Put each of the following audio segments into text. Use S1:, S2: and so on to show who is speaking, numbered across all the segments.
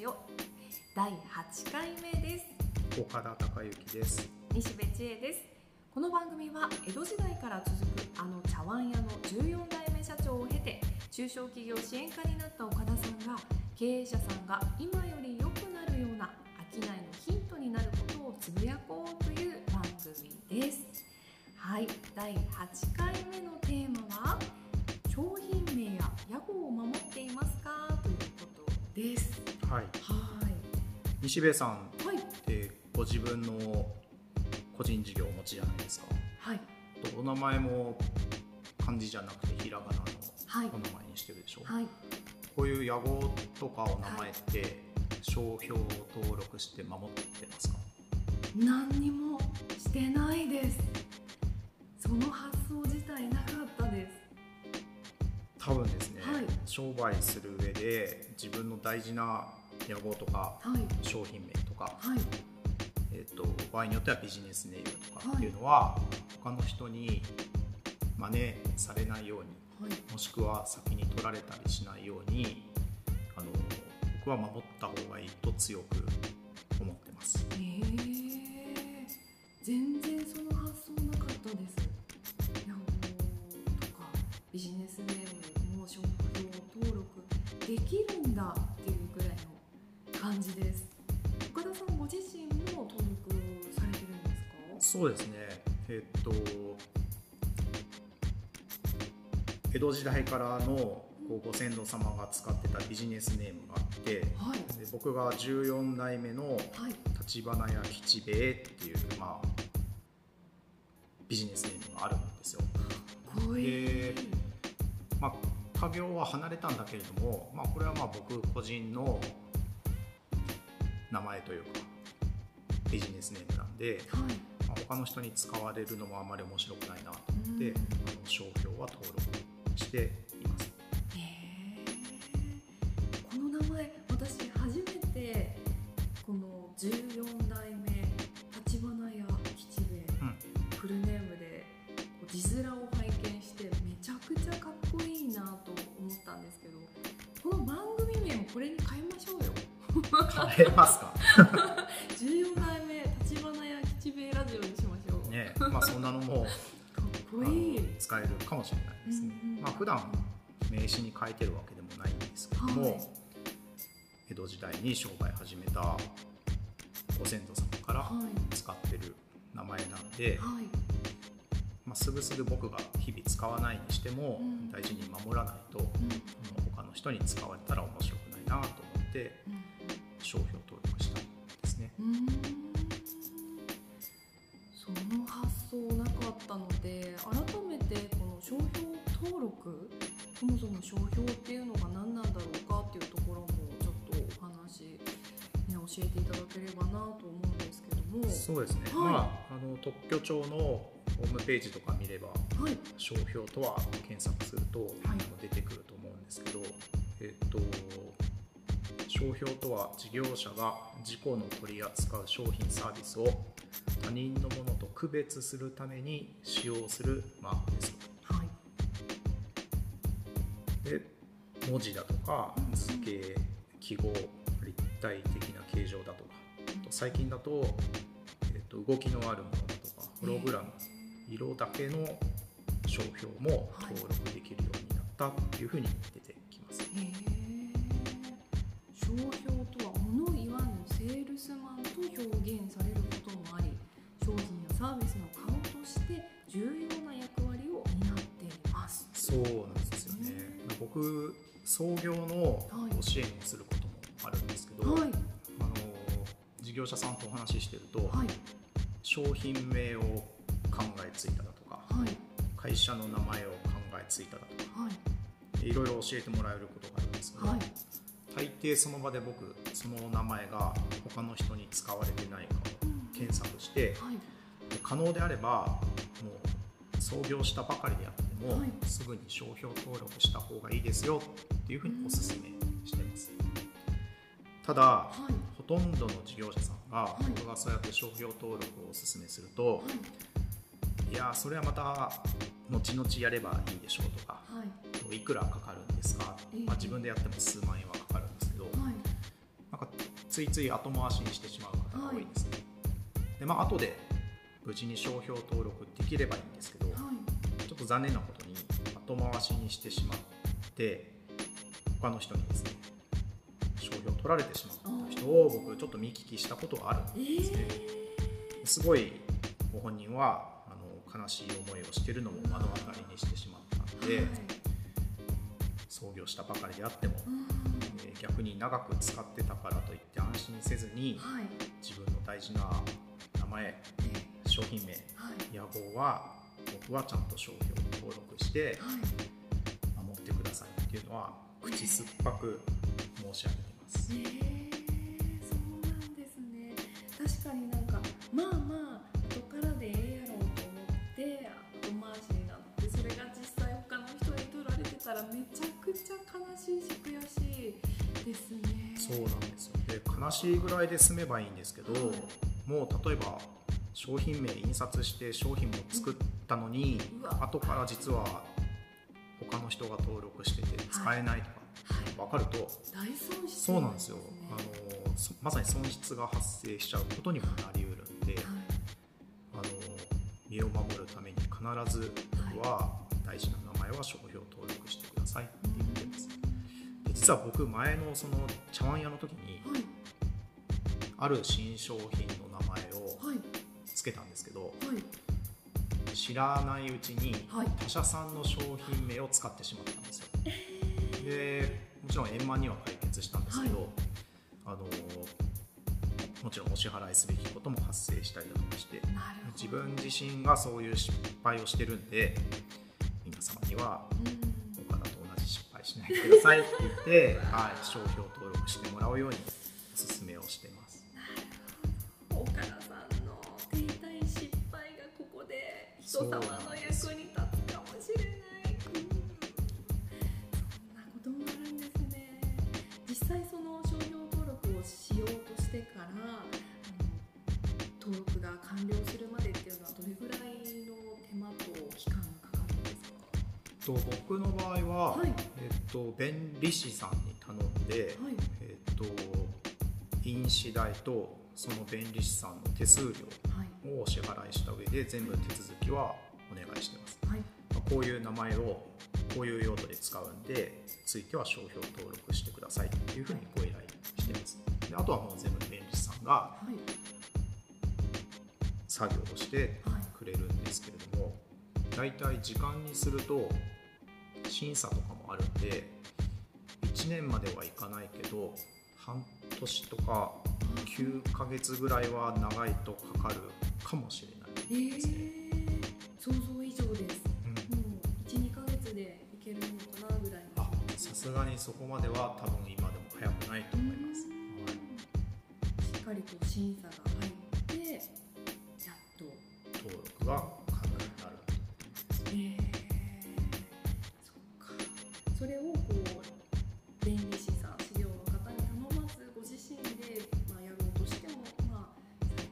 S1: ジオ。第8回目です。
S2: 岡田孝之です。
S1: 西部千恵です。この番組は江戸時代から続くあの茶碗屋の14代目社長を経て中小企業支援課になった岡田さんが経営者さんが今より良くなるような商いのヒントになることをつぶやこうという番組です。はい。第8回目のテーマは商品名や屋号を守っていますか？というです。
S2: はい。
S1: はい。
S2: 西部さん
S1: はい。
S2: ってご自分の個人事業をお持ちじゃないですか。
S1: はい。
S2: とお名前も漢字じゃなくてひらがなの
S1: はい。
S2: お名前にしてるでしょ、
S1: はい。
S2: こういう屋号とかお名前って商標を登録して守ってますか？
S1: 何にもしてないです。その発想自体なかったです。
S2: 多分ですね、
S1: はい
S2: 商売する上で自分の大事な屋号とか
S1: はい。
S2: 商品名とか、
S1: はい。
S2: えー、と場合によってはビジネスネームとか
S1: はい。
S2: っていうのは、他の人に真似されないように
S1: はい。
S2: もしくは先に取られたりしないようにあの僕は守った方がいいと強く思ってます。
S1: え。ー、全然その発想なかったです。ビジネスネームも商標登録できるんだっていうぐらいの感じです。岡田さんご自身も登録されてるんですか？
S2: そうですね。えっと江戸時代からのご先祖様が使ってたビジネスネームがあって
S1: はい。
S2: で僕が14代目の
S1: はい。
S2: 立花屋吉兵衛っていう、まあ、ビジネスネームがあるんですよ。
S1: かっこいい
S2: 家業は離れたんだけれども、まあ、これはまあ僕個人の名前というかビジネスネームなんで、
S1: はい
S2: まあ、他の人に使われるのもあまり面白くないなと思って、
S1: うん
S2: あの商標は登録して
S1: 変えま
S2: すか
S1: ？14代目立花屋吉兵衛ラジオにしましょう、
S2: ねまあそんなのも
S1: かっこ
S2: あ
S1: い。い
S2: の使えるかもしれないですね。
S1: うんうん
S2: まあ普段名刺に書いてるわけでもないんですけども、
S1: はい
S2: 江戸時代に商売始めたご先祖様から
S1: はい。
S2: 使ってる名前なんで、
S1: はい。
S2: まあ、すぐすぐ僕が日々使わないにしても
S1: うん。
S2: 大事に守らないと、
S1: うん。
S2: 他の人に使われたら面白くないなと思って
S1: うん
S2: 商標登録した。んですね。
S1: その発想なかったので改めてこの商標登録そもそも商標っていうのが何なんだろうかっていうところもちょっとお話、ね、教えていただければなと思うんですけども。
S2: そうですね、
S1: はい。
S2: まあ、あの特許庁のホームページとか見れば
S1: はい
S2: 商標とは検索すると、あの出てくると思うんですけど、えっと商標とは事業者が自己の取り扱う商品サービスを他人のものと区別するために使用するマークです。
S1: はい。
S2: で文字だとか
S1: うん。
S2: 図形記号立体的な形状だとか最近だと,、えっと動きのあるものだとかホログラム色だけの商標も
S1: はい
S2: 登録できるようになったっていうふうに出てきます。
S1: へえ商標とは物を言わぬセールスマンと表現されることもあり商品やサービスの顔として重要な役割を担っています。
S2: そうなんですよね。僕創業のご支援をすることもあるんですけど、
S1: はい。
S2: あの事業者さんとお話ししてると、
S1: はい。
S2: 商品名を考えついただとか
S1: はい。
S2: 会社の名前を考えついただとか
S1: はい。
S2: いろいろ教えてもらえることがあるんですけど、
S1: はい
S2: 大抵その場で僕その名前が他の人に使われてないかを検索して
S1: はい。
S2: で可能であればもう創業したばかりであっても、
S1: はい。
S2: すぐに商標登録した方がいいですよっていうふうにお勧めしてます。ただ
S1: はい。
S2: ほとんどの事業者さんが
S1: い。
S2: 僕がそうやって商標登録をお勧めすると、い。やそれはまた後々やればいいでしょうとか
S1: はい。
S2: いくらかかるんですか、
S1: ええ。
S2: まあ、自分でやっても数万円はかついつい後回しにしてしまう方が多いですね、はい、でまあ後で無事に商標登録できればいいんですけど、はい、ちょっと残念なことに後回しにしてしまって他の人にですね商標を取られてしまった人を僕ちょっと見聞きしたことがあるんですね、えー、すごいご本人はあの悲しい思いをしているのも目の当たりにしてしまったので、はい、創業したばかりであっても、えー、逆に長く使ってたからといって安心せずに、はい、自分の大事な名前、商品名、屋号は僕はちゃんと商標を登録して守ってくださいっていうのは口酸っぱく申し上げてます。
S1: えー、そうなんですね。確かになんかまあまあ後からでええやろうと思って後回しになってそれが実際他の人に取られてたらめちゃくちゃ悲しいし悔しいですね。
S2: そうなんですよ。で悲しいぐらいで済めばいいんですけど、はい、もう例えば商品名印刷して商品も作ったのに、後から実は他の人が登録してて使えないとか分かると、
S1: 大損失
S2: そうなんですよ。あのまさに損失が発生しちゃうことにもなりうるんで、あの身を守るために必ず僕は大事な名前は商標登録してください。って言ってます。で実は僕前のその茶碗屋の時に、ある新商品の名前をつけたんですけど、はい、知らないうちに他社さんの商品名を使ってしまったんですよ。でもちろん円満には解決したんですけど、はい、あのもちろんお支払いすべきことも発生したりだとかして自分自身がそういう失敗をしてるんで皆様には他と同じ失敗しないでくださいって言って、はい、商標登録してもらうようにお勧めをしてます。
S1: 人様の役に立と
S2: 僕の場合は、はい、えっと、弁理士さんに頼んで、はい、えっと、印紙代とその弁理士さんの手数料をお支払いした上で全部手続きはお願いしてます、はい、こういう名前をこういう用途で使うんでついては商標登録してくださいっていうふうにご依頼してます。であとはもう全部弁理士さんが作業をしてくれるんですけれども大体時間にすると審査とかもあるんで1年まではいかないけど半年とか9ヶ月ぐらいは長いとかかるかもしれないですね、
S1: えー、想像以上です、うん、もう12ヶ月でいけるのかなぐらい
S2: あさすがにそこまでは多分今でも早くないと思います、は
S1: い、しっかりと審査が入ってやっと。
S2: 登録が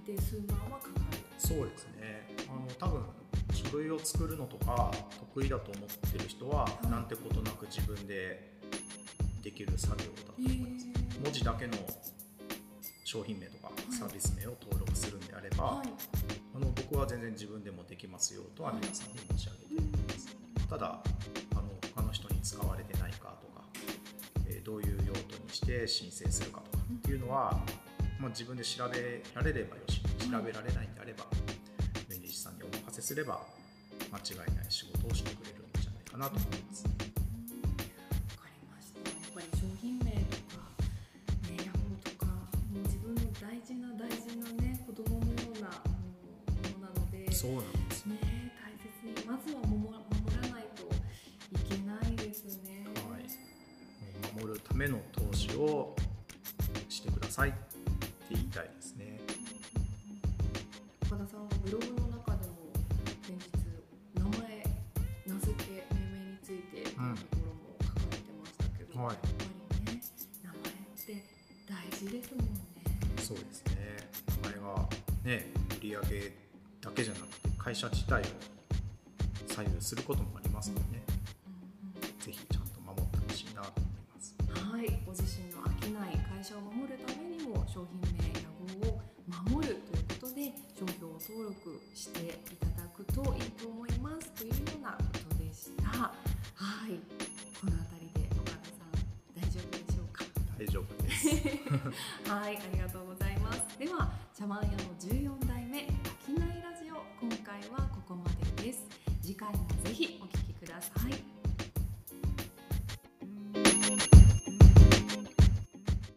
S1: 最低数万はかか
S2: そうですね。あの多分書類を作るのとか得意だと思ってる人は、なんてことなく自分でできる作業だと思います、え。ー、文字だけの商品名とかサービス名を登録するんであれば、はい、あの僕は全然自分でもできますよとは皆さんに申し上げています、ただあの他の人に使われてないかとか、えー、どういう用途にして申請するかとかっていうのは、まあ、自分で調べられればよし調べられないんであれば弁理士さんにお任せすれば間違いない仕事をしてくれるんじゃないかなと思います。わ
S1: かりましたやっぱり商品名とか、ね、ヤホーとかもう自分の大事な大事なね子供のようなものなので
S2: そうなんです
S1: ね大切にまずは守らないといけないですね。はい、
S2: 守るための投資をしてくださいって言いたいです
S1: ブログの中でも先日名前名付け命名についてというところも書かれてましたけど、うん、やっぱりね名前って大事ですもんね。
S2: そうですね。名前がね売り上げだけじゃなくて会社自体を左右することもありますのでね、うんうん、ぜひちゃんと守ってほしいなと思いまます。
S1: はい。ご自身の飽きない会社を守るためにも商品名屋号を守るで商標登録していただくといいと思いますというようなことでした。はい。この辺りで岡田さん大丈夫でしょうか？
S2: 大丈夫です。
S1: はいありがとうございます。では茶碗屋の14代目飽きないラジオ今回はここまでです。次回もぜひお聴きください